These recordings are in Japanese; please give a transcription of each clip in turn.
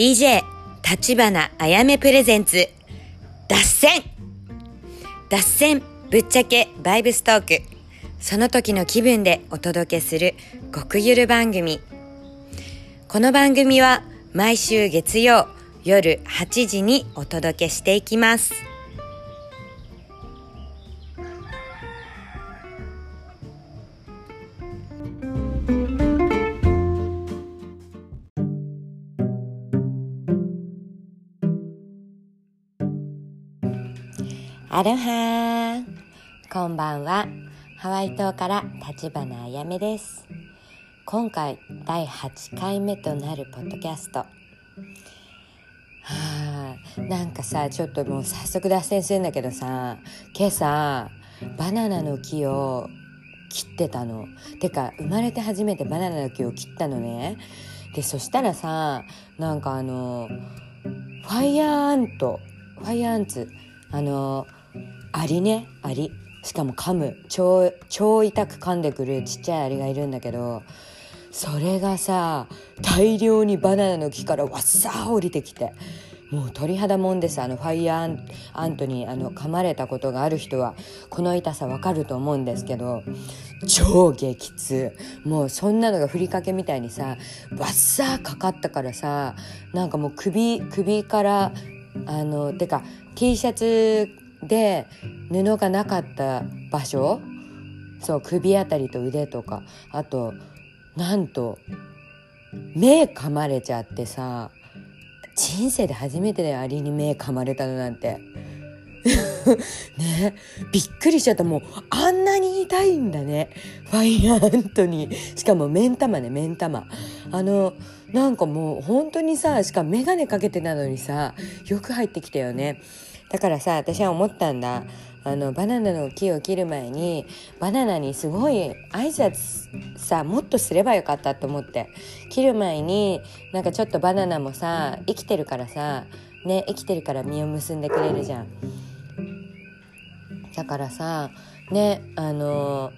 DJ 立花あやめプレゼンツ脱線。脱線ぶっちゃけバイブストーク。その時の気分でお届けする極ゆる番組。この番組は毎週月曜夜8時にお届けしていきます。アロハこんばんは。ハワイ島から立花あやめです。今回第8回目となるポッドキャスト。はあなんかさちょっともう早速脱線するんだけどさ今朝バナナの木を切ってたの。てか生まれて初めてバナナの木を切ったのね。でそしたらさなんかあのfire ant。fire ants。あのアリねアリ。しかも噛む。超超痛く噛んでくるちっちゃいアリがいるんだけどそれがさ大量にバナナの木からわっさー降りてきてもう鳥肌もんですあの fire ant にあの噛まれたことがある人はこの痛さわかると思うんですけど超激痛。もうそんなのがふりかけみたいにさわっさーかかったからさなんかもう首首からあのてか T シャツで布がなかった場所そう首あたりと腕とかあとなんと目噛まれちゃってさ人生で初めてでアリに目噛まれたのなんて。ねびっくりしちゃった。もうあんなに痛いんだね。ファイヤーアントにしかも目ん玉ね目ん玉。あのなんかもう本当にさしかも眼鏡かけてたのにさよく入ってきたよね。だからさ私は思ったんだ。あのバナナの木を切る前にバナナにすごい挨拶さもっとすればよかったと思って。切る前になんかちょっとバナナもさ生きてるからさね生きてるから実を結んでくれるじゃん。だからさねあの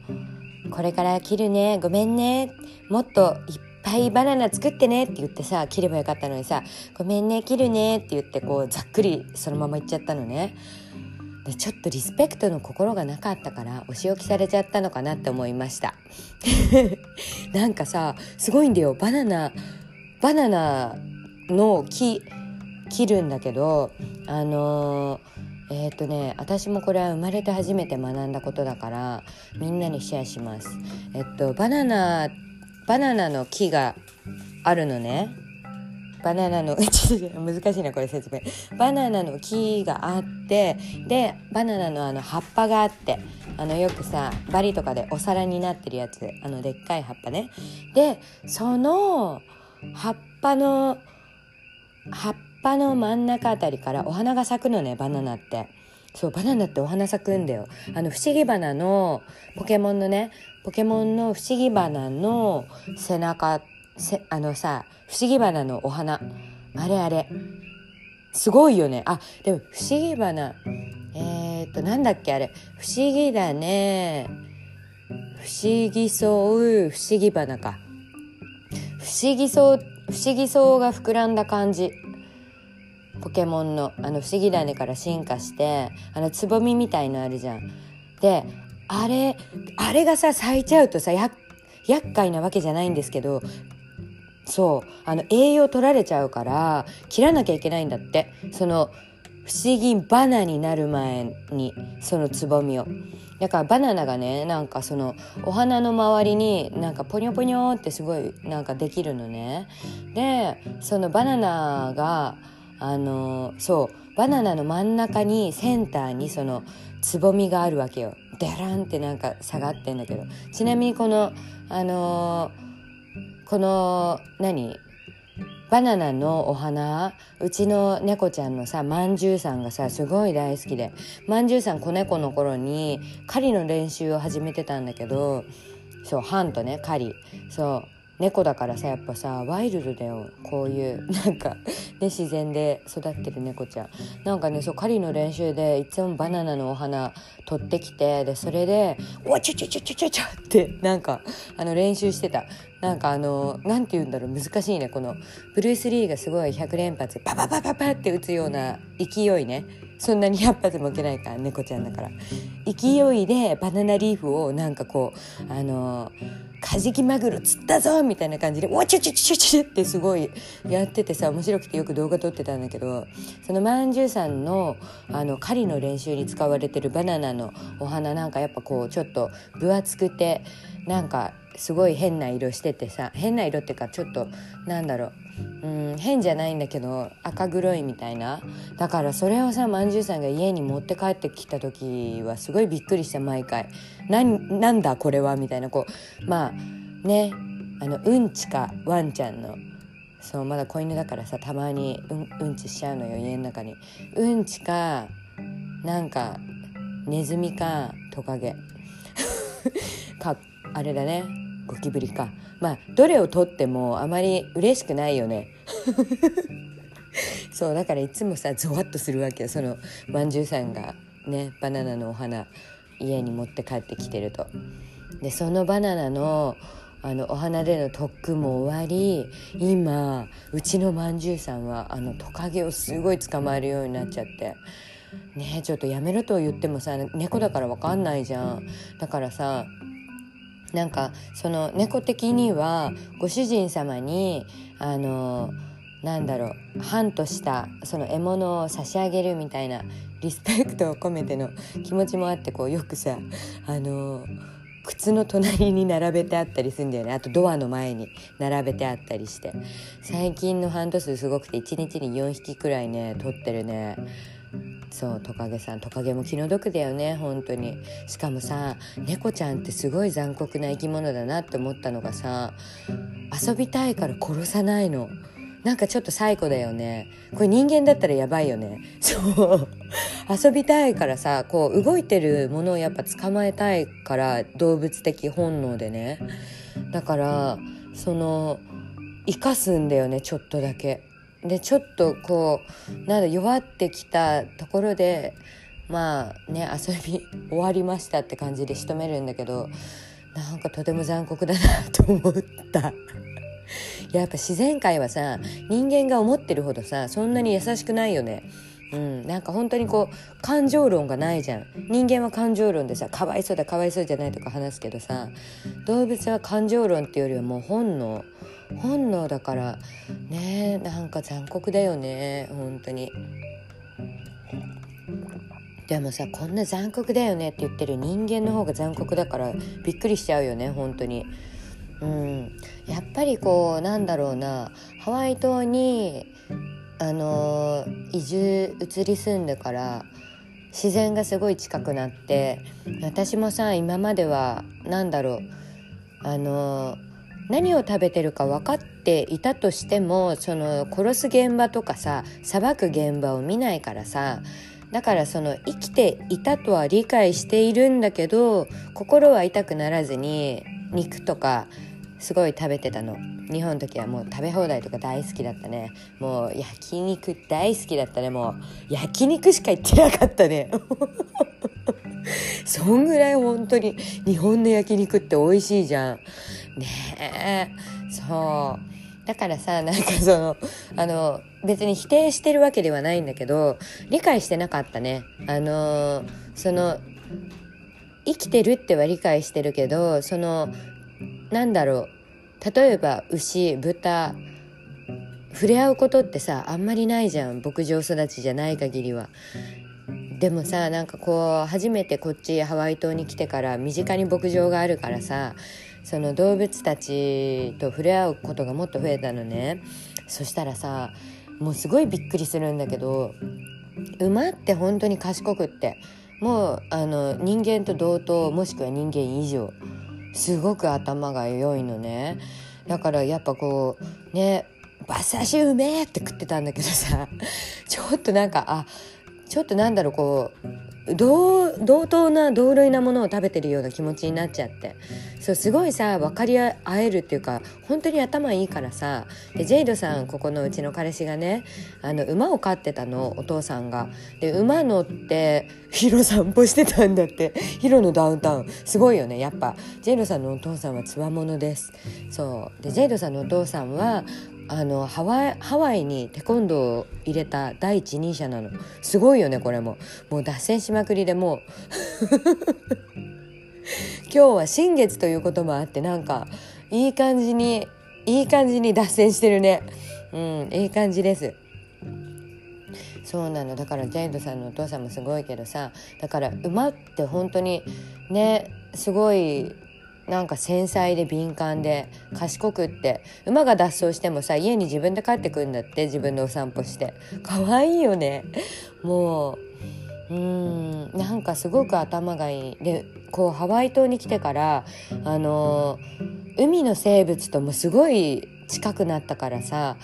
これから切るねごめんねもっといっぱいバナナ作ってねって言ってさ切ればよかったのにさごめんね切るねって言ってこうざっくりそのまま言っちゃったのね。でちょっとリスペクトの心がなかったからお仕置きされちゃったのかなって思いました。なんかさすごいんだよ。バナナバナナの木切るんだけどあのー、えっ、ー、とね私もこれは生まれて初めて学んだことだからみんなにシェアします。えっとバナナバナナの木があるのね。バナナの 難しいなこれ説明。バナナの木があってでバナナのあの葉っぱがあってあのよくさバリとかでお皿になってるやつ。あのでっかい葉っぱね。でその葉っぱの葉っぱの真ん中あたりからお花が咲くのねバナナって。そうバナナってお花咲くんだよ。あの不思議花のポケモンのねポケモンの不思議花の背中あのさ不思議花のお花。あれあれ。すごいよね。あでも不思議花。えー、っとなんだっけあれ。不思議だね。不思議そう不思議花か。不思議そう不思議そうが膨らんだ感じ。ポケモンのあの不思議種から進化してあのつぼみみたいのあるじゃん。であれあれがさ咲いちゃうとさや厄介なわけじゃないんですけどそうあの栄養取られちゃうから切らなきゃいけないんだって。その不思議バナになる前にそのつぼみを。だからバナナがねなんかそのお花の周りになんかポニョポニョってすごいなんかできるのね。でそのバナナがあのそうバナナの真ん中にセンターにそのつぼみがあるわけよ。デランってなんか下がってんだけど。ちなみにこのあのこの何？バナナのお花？うちの猫ちゃんのさまんじゅうさんがさすごい大好きで。まんじゅうさん子猫の頃に狩りの練習を始めてたんだけどそうハンとね狩り。そう猫だからさやっぱさワイルドだよ。こういうなんかね自然で育ってる猫ちゃん。なんかねそう狩りの練習でいつもバナナのお花取ってきてでそれで「おちょちょちょちょちょちょ」ってなんかあの練習してた。なんかあの何て言うんだろう難しいね。このブルース・リーがすごい100連発パパパパパって打つような勢いね。そんなに100発も受けないから猫ちゃんだから。勢いでバナナリーフをなんかこうあのカジキマグロ釣ったぞみたいな感じで「おちょちょちょちょ」ってすごいやっててさ面白くてよく動画撮ってたんだけどそのまんじゅうさんのあの狩りの練習に使われてるバナナのお花なんかやっぱこうちょっと分厚くてなんかすごい変な色しててさ変な色ってかちょっとなんだろう。うん変じゃないんだけど赤黒いみたいな。だからそれをさまんじゅうさんが家に持って帰ってきた時はすごいびっくりした毎回。なんだこれはみたいな。こうまあねあのうんちかワンちゃんのそうまだ子犬だからさたまにうんうんちしちゃうのよ家の中に。うんちかなんかネズミかトカゲ。か あれだね。ゴキブリか。まあどれをとってもあまり嬉しくないよね。そうだからいつもさゾワッとするわけよ。そのまんじゅうさんがねバナナのお花家に持って帰ってきてると。でそのバナナのあのお花での特訓も終わり今うちのまんじゅうさんはあのトカゲをすごい捕まえるようになっちゃって。ねちょっとやめろと言ってもさ猫だから分かんないじゃん。だからさなんかその猫的にはご主人様にあのなんだろう。ハンとしたその獲物を差し上げるみたいなリスペクトを込めての気持ちもあってこう。よくさあの靴の隣に並べてあったりするんだよねあとドアの前に並べてあったりして最近のハント数すごくて1日に4匹くらいね取ってるねそうトカゲさんトカゲも気の毒だよね本当に。しかもさ猫ちゃんってすごい残酷な生き物だなって思ったのがさ遊びたいから殺さないの。なんかちょっと最古だよね。これ人間だったらやばいよね。そう。遊びたいからさこう動いてるものをやっぱ捕まえたいから動物的本能でね。だからその生かすんだよねちょっとだけでちょっとこうなんだ弱ってきたところでまあね遊び終わりましたって感じで仕留めるんだけどなんかとても残酷だなと思った。やっぱ自然界はさ人間が思ってるほどさそんなに優しくないよね。うん、なんか本当にこう感情論がないじゃん。人間は感情論でさかわいそうだかわいそうじゃないとか話すけどさ動物は感情論っていうよりはもう本能本能だからねなんか残酷だよね本当に。でもさこんな残酷だよねって言ってる人間の方が残酷だからびっくりしちゃうよね本当に。うん。やっぱりこうなんだろうなハワイ島にあの移住移り住んでから自然がすごい近くなって私もさ今までは何だろうあの何を食べてるか分かっていたとしてもその殺す現場とかさ裁く現場を見ないからさだからその生きていたとは理解しているんだけど心は痛くならずに肉とかすごい食べてたの。日本の時はもう食べ放題とか大好きだったね。もう焼肉大好きだったね。もう焼肉しか行ってなかったね。そんぐらい本当に日本の焼肉って美味しいじゃん。ね。えそう。だからさなんかそのあの別に否定してるわけではないんだけど理解してなかったね。あのその生きてるっては理解してるけどそのなんだろう。例えば牛豚触れ合うことってさあんまりないじゃん。牧場育ちじゃない限りは。でもさなんかこう初めてこっちハワイ島に来てから身近に牧場があるからさその動物たちと触れ合うことがもっと増えたのね。そしたらさもうすごいびっくりするんだけど馬って本当に賢くってもうあの人間と同等もしくは人間以上すごく頭が良いのね。だからやっぱこうね馬刺しうめえって食ってたんだけどさちょっとなんかあちょっとなんだろうこう同等な同類なものを食べてるような気持ちになっちゃって。そうすごいさ分かり合えるっていうか本当に頭いいからさ。でジェイドさんここのうちの彼氏がねあの馬を飼ってたのお父さんが。で馬乗ってヒロ散歩してたんだって。ヒロのダウンタウン。すごいよねやっぱ。ジェイドさんのお父さんはつわものです。そう。でジェイドさんのお父さんはあのハワイハワイにテコンドーを入れた第一人者なの。すごいよねこれも。もう脱線しまくりでもう。今日は新月ということもあってなんかいい感じにいい感じに脱線してるね。うんいい感じです。そうなの。だからジャイドさんのお父さんもすごいけどさだから馬って本当にねすごいなんか繊細で敏感で賢くって馬が脱走してもさ家に自分で帰ってくるんだって自分でお散歩して。可愛いよね。もううんなんかすごく頭がいい。でこうハワイ島に来てからあの海の生物ともすごい近くなったからさ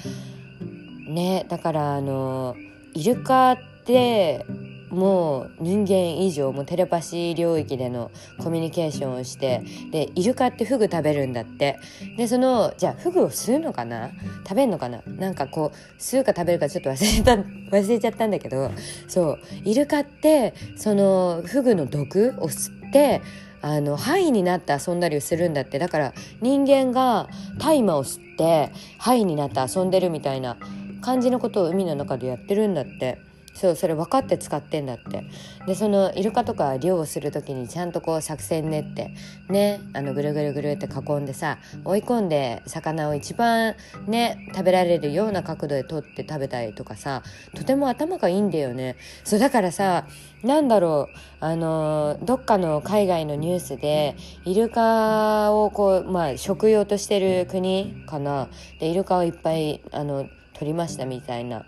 ねだからあのイルカってもう人間以上もうテレパシー領域でのコミュニケーションをしてでイルカってフグ食べるんだって。でそのじゃあフグを吸うのかな？食べるのかな？なんかこう吸うか食べるかちょっと忘れた 忘れちゃったんだけどそうイルカってそのフグの毒を吸ってあのハイになって遊んだりするんだって。だから人間が大麻を吸ってハイになって遊んでるみたいな感じのことを海の中でやってるんだって。そうそれ分かって使ってんだって。でそのイルカとか漁をする時にちゃんとこう作戦練ってねあのぐるぐるぐるって囲んでさ追い込んで魚を一番ね食べられるような角度で取って食べたりとかさとても頭がいいんだよね。そうだからさなんだろうあのどっかの海外のニュースでイルカをこうまあ食用としてる国かな。でイルカをいっぱいあの取りましたみたいな。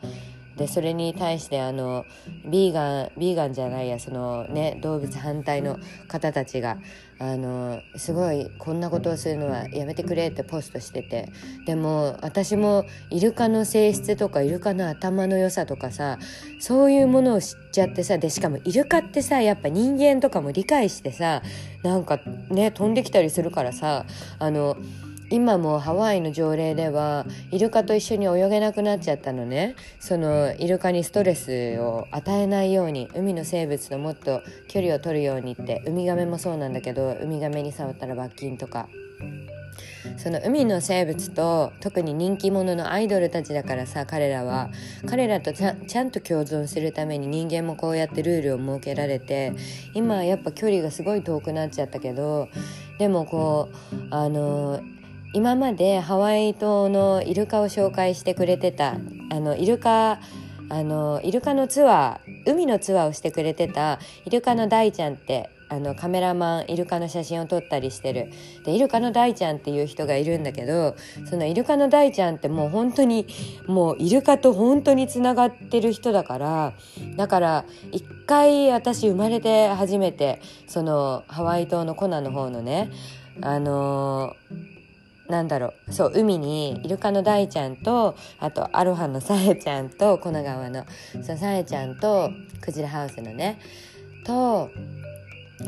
でそれに対してあのビーガンビーガンじゃないやそのね動物反対の方たちがあのすごいこんなことをするのはやめてくれってポストしてて。でも私もイルカの性質とかイルカの頭の良さとかさそういうものを知っちゃってさでしかもイルカってさやっぱ人間とかも理解してさなんかね飛んできたりするからさあの今もハワイの条例ではイルカと一緒に泳げなくなっちゃったのね。そのイルカにストレスを与えないように海の生物ともっと距離を取るようにってウミガメもそうなんだけどウミガメに触ったら罰金とか。その海の生物と特に人気者のアイドルたちだからさ彼らは彼らとちゃちゃんと共存するために人間もこうやってルールを設けられて今やっぱ距離がすごい遠くなっちゃったけどでもこうあの今までハワイ島のイルカを紹介してくれてたあのイルカあのイルカのツアー海のツアーをしてくれてたイルカの大ちゃんってあのカメラマンイルカの写真を撮ったりしてる。でイルカの大ちゃんっていう人がいるんだけどそのイルカの大ちゃんってもう本当にもうイルカと本当につながってる人だからだから一回私生まれて初めてそのハワイ島のコナの方のねあのーなんだろう。そう海にイルカの大ちゃんとあとアロハのさえちゃんと粉川のそうさえちゃんとクジラハウスのねと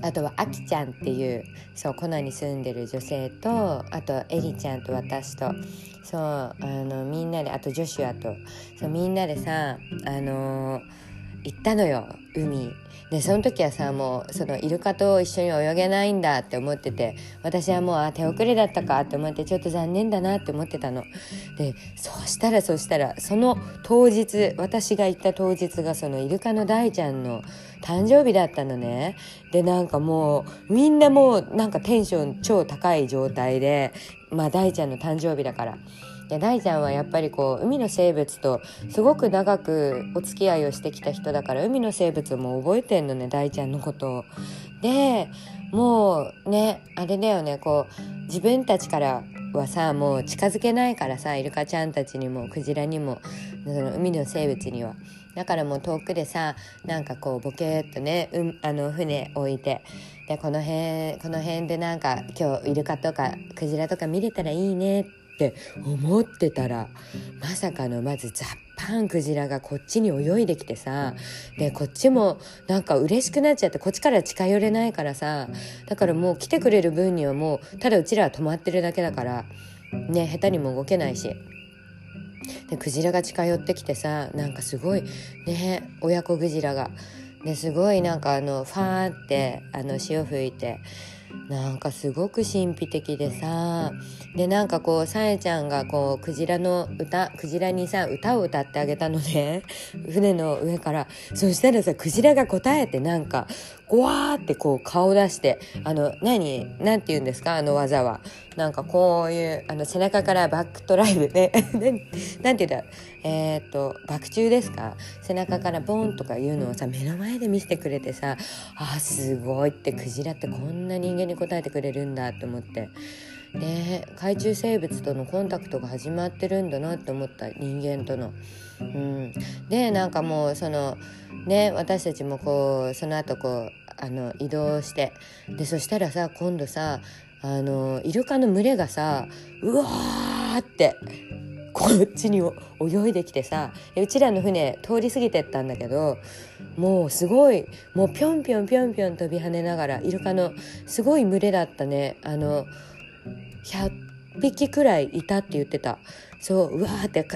あとはあきちゃんっていうそうコナに住んでる女性とあとエリちゃんと私とそうあのみんなであとジョシュアとそうみんなでさあのー、行ったのよ海でその時はさもうそのイルカと一緒に泳げないんだって思ってて私はもうあ手遅れだったかって思ってちょっと残念だなって思ってたの。でそうしたらそしたらその当日私が行った当日がそのイルカの大ちゃんの誕生日だったのね。でなんかもうみんなもうなんかテンション超高い状態でまあ大ちゃんの誕生日だから。で大ちゃんはやっぱりこう海の生物とすごく長くお付き合いをしてきた人だから海の生物も覚えてんのね大ちゃんのことを。でもうねあれだよねこう自分たちからはさもう近づけないからさイルカちゃんたちにもクジラにもその海の生物には。だからもう遠くでさなんかこうボケーっとね、うん、あの船置いてでこの辺この辺でなんか今日イルカとかクジラとか見れたらいいねってって思ってたらまさかのまずザッパンクジラがこっちに泳いできてさでこっちもなんか嬉しくなっちゃってこっちから近寄れないからさだからもう来てくれる分にはもうただうちらは止まってるだけだからね下手にも動けないし。でクジラが近寄ってきてさなんかすごいね親子クジラが。ですごいなんかあのファーってあの潮吹いてなんかすごく神秘的でさでなんかこうさえちゃんがこうクジラの歌クジラにさ歌を歌ってあげたのね。船の上から。そしたらさクジラが答えてなんかゴワーってこう顔出してあの何？何て言うんですか？あの技は。なんかこういうあの背中からバックトライブね。なんて言うんだ？えっ、と爆中ですか？背中からボンとかいうのをさ目の前で見せてくれてさあすごいってクジラってこんな人間に答えてくれるんだと思ってで海中生物とのコンタクトが始まってるんだなって思った人間との。うん、でなんかもうそのね私たちもこうその後こうあの移動してでそしたらさ今度さあのイルカの群れがさうわーってこっちに泳いできてさうちらの船通り過ぎてったんだけどもうすごいもうぴょんぴょんぴょんぴょん飛び跳ねながらイルカのすごい群れだったねあの100匹くらいいたって言ってたそううわーって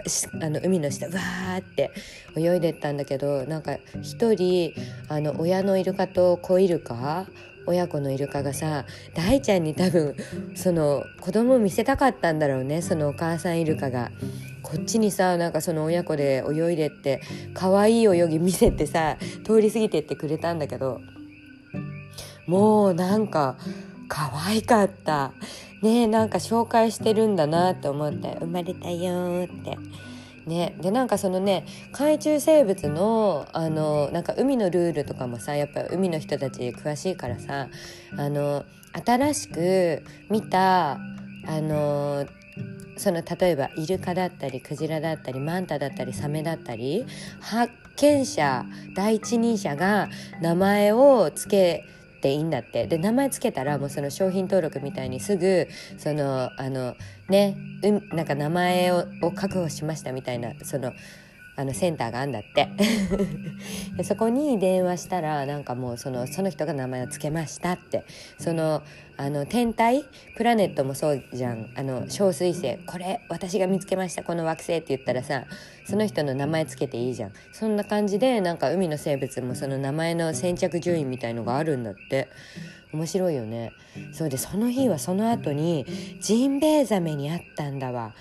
あの海の下うわーって泳いでったんだけどなんか一人あの親のイルカと子イルカ親子のイルカがさ大ちゃんに多分その子供見せたかったんだろうねそのお母さんイルカが。こっちにさなんかその親子で泳いでって可愛い泳ぎ見せてさ通り過ぎてってくれたんだけどもうなんか可愛かった。ねなんか紹介してるんだなって思って。生まれたよって。ね、でなんかそのね海中生物のあのなんか海のルールとかもさやっぱ海の人たち詳しいからさあの新しく見たあのその例えばイルカだったりクジラだったりマンタだったりサメだったり発見者第一人者が名前を付けていいんだって。で名前つけたらもうその商品登録みたいにすぐそのあのね、うん、なんか名前を確保しましたみたいなそのあのセンターがあんだって。でそこに電話したらなんかもうそのその人が名前を付けましたって。そのあの天体？プラネットもそうじゃん。あの小水星。これ私が見つけました。この惑星って言ったらさその人の名前つけていいじゃん。そんな感じでなんか海の生物もその名前の先着順位みたいのがあるんだって。面白いよね。そうでその日はその後にジンベエザメに会ったんだわ。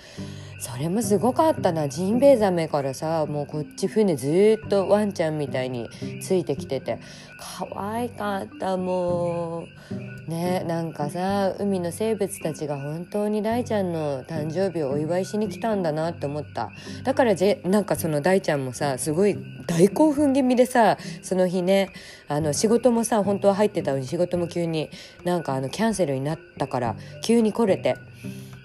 それもすごかったな。ジンベエザメからさもうこっち船ずっとワンちゃんみたいについてきてて。可愛かったもう。ねなんかさ海の生物たちが本当に大ちゃんの誕生日をお祝いしに来たんだなって思った。だからぜなんかその大ちゃんもさすごい大興奮気味でさその日ねあの仕事もさ本当は入ってたのに仕事も急になんかあのキャンセルになったから急に来れて。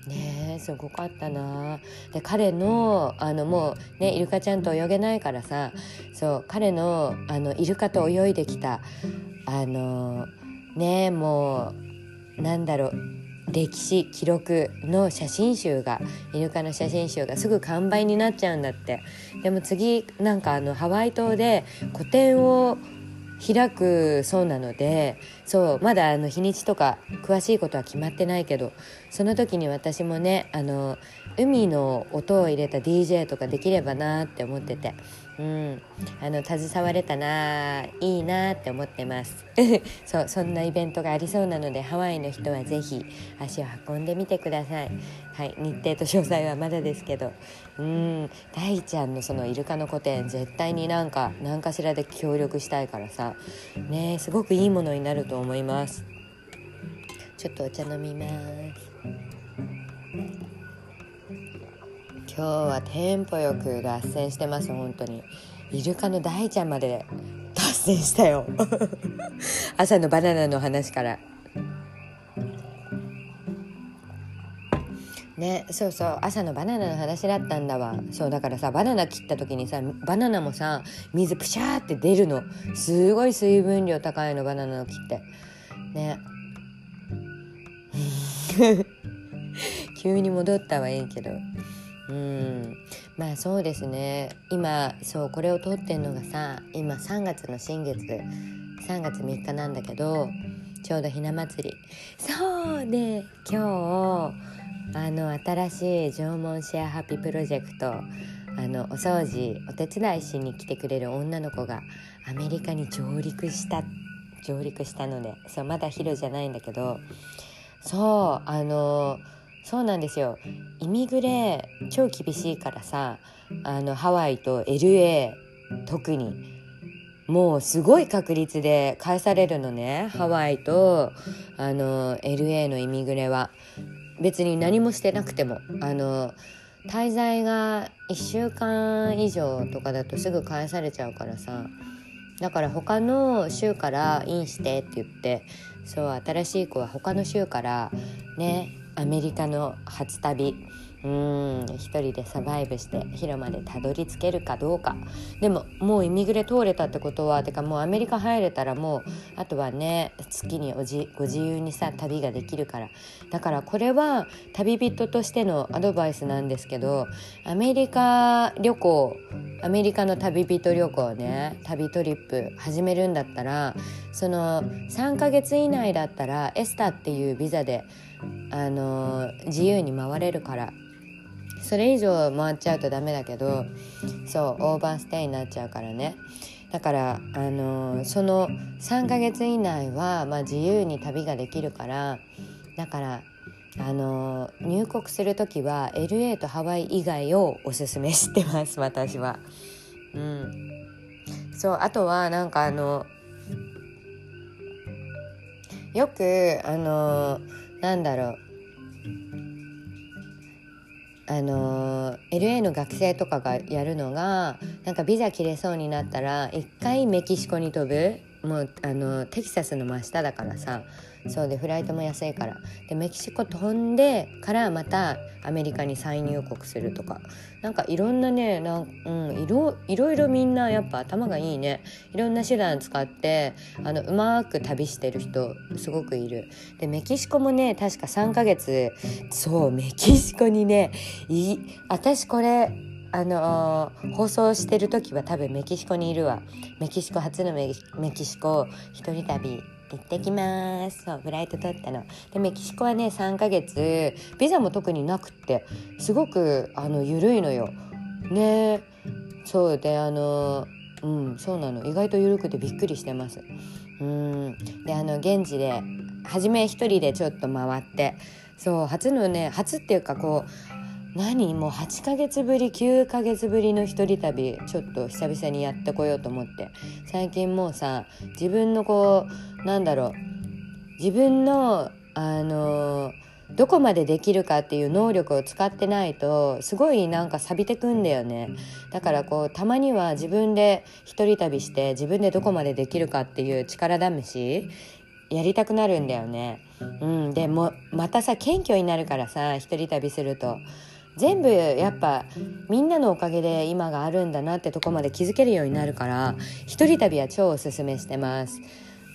ねすごかったな。で彼のあのもうねイルカちゃんと泳げないからさそう彼のあのイルカと泳いできたあのねもうなんだろう歴史記録の写真集がイルカの写真集がすぐ完売になっちゃうんだって。でも次なんかあのハワイ島で個展を開くそうなのでそうまだあの日にちとか詳しいことは決まってないけどその時に私もねあの海の音を入れた DJ とかできればなって思っててうん、あの携われたないいなって思ってます。そうそんなイベントがありそうなのでハワイの人は是非足を運んでみてください。はい日程と詳細はまだですけど。うん。大ちゃんのそのイルカの個展絶対になんか何かしらで協力したいからさ。ねすごくいいものになると思います。ちょっとお茶飲みます。今日はテンポよく脱線してます本当に。イルカの大ちゃんまで脱線したよ。朝のバナナの話からねそうそう朝のバナナの話だったんだわ。そうだからさバナナ切った時にさバナナもさ水プシャーって出るの。すごい水分量高いのバナナを切って。ね。急に戻ったはいいけど。うん。まあそうですね。今そうこれを撮ってんのがさ今3月の新月。3月3日なんだけどちょうどひな祭り。そうで今日あの新しい縄文シェアハッピープロジェクトあのお掃除お手伝いしに来てくれる女の子がアメリカに上陸した上陸したのでそうまだヒロじゃないんだけどそうあのそうなんですよ。イミグレ超厳しいからさあのハワイと LA 特に。もうすごい確率で返されるのねハワイとあの LA のイミグレは。別に何もしてなくてもあの滞在が1週間以上とかだとすぐ返されちゃうからさだから他の州からインしてって言ってそう新しい子は他の州からねアメリカの初旅うん。一人でサバイブして広までたどり着けるかどうか。でももうイミグレ通れたってことはてかもうアメリカ入れたらもうあとはね好きにおじご自由にさ旅ができるから。だからこれは旅人としてのアドバイスなんですけどアメリカ旅行アメリカの旅人旅行ね旅トリップ始めるんだったらその3ヶ月以内だったら ESTA っていうビザであの自由に回れるから。それ以上回っちゃうとダメだけどそうオーバーステイになっちゃうからね。だからあのその3ヶ月以内は、まあ、自由に旅ができるからだからあの入国する時は LA とハワイ以外をおすすめしてます私は。うん、そうあとはなんかあのよくあのなんだろう。あの LA の学生とかがやるのがなんかビザ切れそうになったら一回メキシコに飛ぶ。もうあのテキサスの真下だからさ。そうでフライトも安いから。でメキシコ飛んでからまたアメリカに再入国するとか。なんかいろんなねなん、うん、いろいろいろみんなやっぱ頭がいいね。いろんな手段使ってあのうまく旅してる人すごくいる。でメキシコもね確か3ヶ月そうメキシコにねい私これあのー、放送してる時は多分メキシコにいるわ。メキシコ初のメキシコ一人旅行ってきます。そうフライト取ったの。でメキシコはね3ヶ月。ビザも特になくってすごくあの緩いのよ。ね。そうであのうんそうなの。意外と緩くてびっくりしてます。うん。であの現地で初め一人でちょっと回ってそう初のね初っていうかこう何？もう8ヶ月ぶり9ヶ月ぶりの一人旅ちょっと久々にやってこようと思って。最近もうさ自分のこうなんだろう。自分のあのどこまでできるかっていう能力を使ってないとすごいなんか錆びてくんだよね。だからこうたまには自分で一人旅して自分でどこまでできるかっていう力試しやりたくなるんだよね。うん。でもまたさ謙虚になるからさ一人旅すると。全部やっぱみんなのおかげで今があるんだなってとこまで気づけるようになるから一人旅は超おすすめしてます。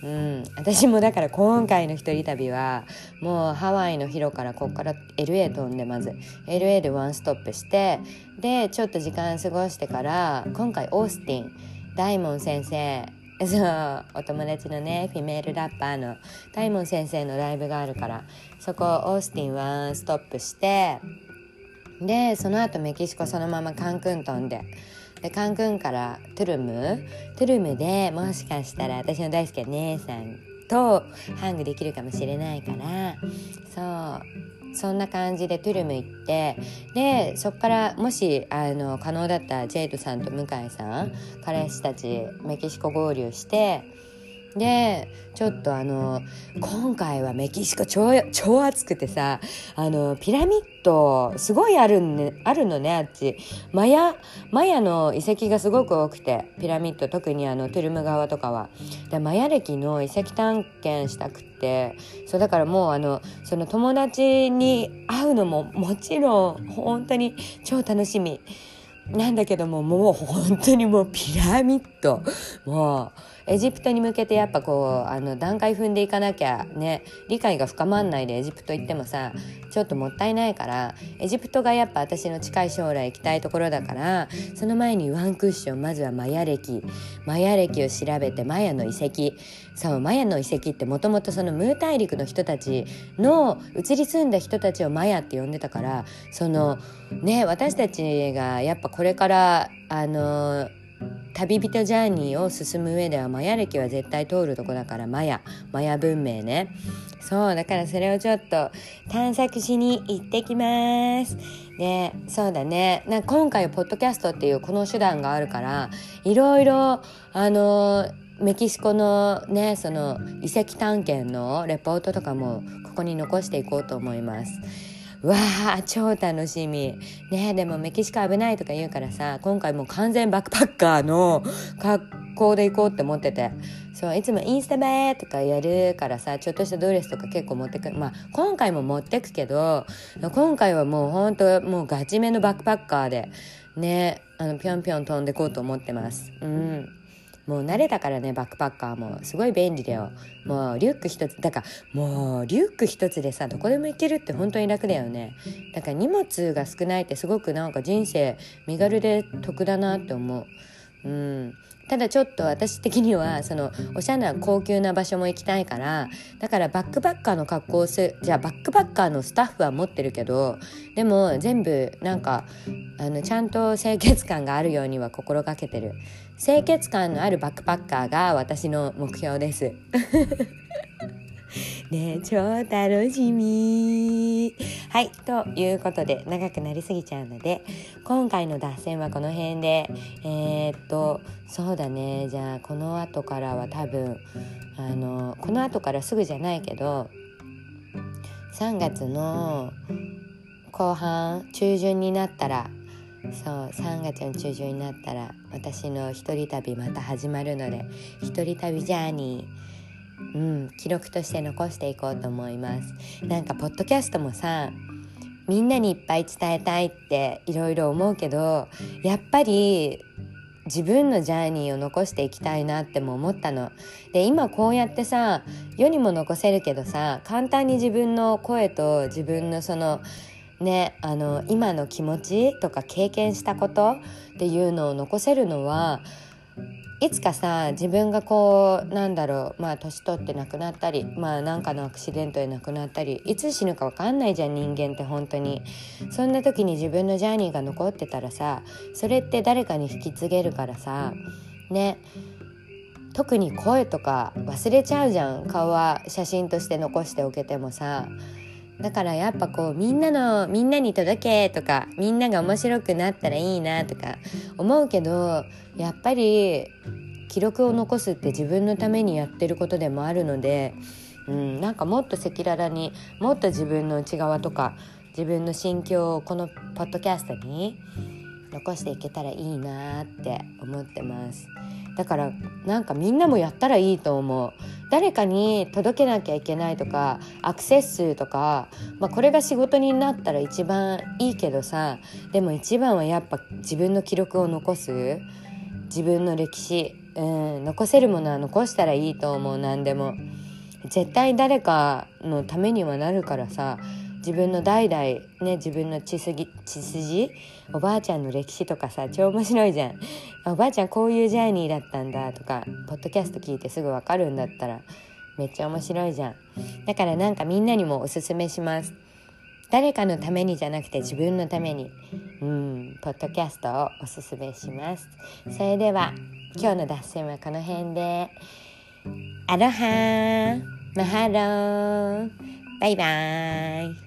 うん、私もだから今回の一人旅はもうハワイの広からこっから LA 飛んでまず LA でワンストップしてでちょっと時間過ごしてから今回オースティン大門先生そうお友達のねフィメールラッパーの大門先生のライブがあるからそこオースティン one stop してでその後メキシコそのままカンクン飛んで。でカンクンからトゥルム。トゥルムでもしかしたら私の大好きな姉さんと hang できるかもしれないから。そう。そんな感じでトゥルム行って。でそっからもしあの可能だったジェイドさんと向井さん彼氏たちメキシコ合流してでちょっとあの今回はメキシコ超超暑くてさあのピラミッドすごいある,、ね、あるのねあっち。マヤマヤの遺跡がすごく多くてピラミッド特にあのトゥルム川とかは。でマヤ歴の遺跡探検したくって。そうだからもうあのその友達に会うのももちろん本当に超楽しみ。なんだけどももう本当にもうピラミッド。もうエジプトに向けてやっぱこうあの段階踏んでいかなきゃね理解が深まんないでエジプト行ってもさちょっともったいないからエジプトがやっぱ私の近い将来行きたいところだからその前にワンクッションまずはマヤ歴マヤ歴を調べてマヤの遺跡。そうマヤの遺跡ってもともとそのムー大陸の人たちの移り住んだ人たちをマヤって呼んでたからそのね私たちがやっぱこれからあの旅人ジャーニーを進む上ではマヤ歴は絶対通るとこだからマヤ。マヤ文明ね。そうだからそれをちょっと探索しに行ってきます。でそうだね。な今回ポッドキャストっていうこの手段があるからいろいろあのメキシコのねその遺跡探検のレポートとかもここに残していこうと思います。わあ超楽しみ。ねでもメキシコ危ないとか言うからさ今回もう完全バックパッカーの格好で行こうって思ってて。そういつもインスタ映えとかやるからさちょっとしたドレスとか結構持ってくまあ今回も持ってくけど今回はもうほんともうガチめのバックパッカーでねあのぴょんぴょん飛んでこうと思ってます。うんもう慣れたからねバックパッカーも。すごい便利だよ。もうリュック一つだからもうリュック一つでさどこでも行けるって本当に楽だよね。だから荷物が少ないってすごくなんか人生身軽で得だなって思う。うん。ただちょっと私的にはそのおしゃれな高級な場所も行きたいからだからバックパッカーの格好をするじゃあバックパッカーのスタッフは持ってるけどでも全部なんかあのちゃんと清潔感があるようには心がけてる清潔感のあるバックパッカーが私の目標です。ね超楽しみ。はいということで長くなりすぎちゃうので今回の脱線はこの辺で。えー、っとそうだね。じゃあこの後からは多分あのこの後からすぐじゃないけど3月の後半中旬になったらそう3月の中旬になったら私の一人旅また始まるので一人旅ジャーニーうん、記録として残していこうと思いますなんかポッドキャストもさみんなにいっぱい伝えたいっていろいろ思うけどやっぱり自分のジャーニーを残していきたいなっても思ったの。で今こうやってさ世にも残せるけどさ簡単に自分の声と自分のそのねあの今の気持ちとか経験したことっていうのを残せるのはいつかさ自分がこうなんだろうまあ年取って亡くなったりまあなんかのアクシデントで亡くなったりいつ死ぬか分かんないじゃん人間って本当に。そんな時に自分のジャーニーが残ってたらさそれって誰かに引き継げるからさね。特に声とか忘れちゃうじゃん。顔は写真として残しておけてもさだからやっぱこうみんなのみんなに届けとかみんなが面白くなったらいいなとか思うけどやっぱり記録を残すって自分のためにやってることでもあるので、うん、なんかもっと赤裸々にもっと自分の内側とか自分の心境をこのポッドキャストに残していけたらいいなって思ってます。だからなんかみんなもやったらいいと思う。誰かに届けなきゃいけないとかアクセス数とか、まあ、これが仕事になったら一番いいけどさでも一番はやっぱ自分の記録を残す。自分の歴史、うん、残せるものは残したらいいと思う。何でも。絶対誰かのためにはなるからさ自分の代々ね自分の血筋血筋おばあちゃんの歴史とかさ超面白いじゃん。おばあちゃんこういうジャーニーだったんだとかポッドキャスト聞いてすぐ分かるんだったらめっちゃ面白いじゃん。だからなんかみんなにもおすすめします。誰かのためにじゃなくて自分のためにうんポッドキャストをおすすめします。それでは今日の脱線はこの辺で。アロハマハローバイバーイ。